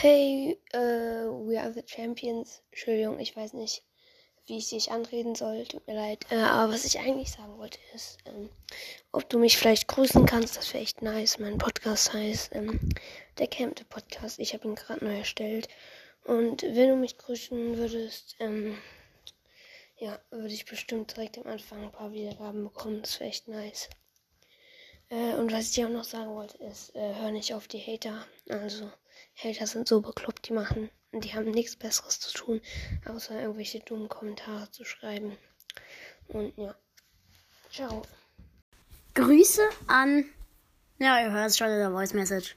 Hey, uh, we are the champions. Entschuldigung, ich weiß nicht, wie ich dich anreden soll. Tut mir leid. Äh, aber was ich eigentlich sagen wollte ist, ähm, ob du mich vielleicht grüßen kannst. Das wäre echt nice. Mein Podcast heißt ähm, der Campte Podcast. Ich habe ihn gerade neu erstellt. Und wenn du mich grüßen würdest, ähm, ja, würde ich bestimmt direkt am Anfang ein paar Wiedergaben bekommen. Das wäre echt nice. Äh, und was ich dir auch noch sagen wollte, ist, hör nicht auf die Hater. Also, Hater sind so bekloppt, die machen, die haben nichts Besseres zu tun, außer irgendwelche dummen Kommentare zu schreiben. Und ja. Ciao. Grüße an. Ja, ihr hört es schon in der Voice Message.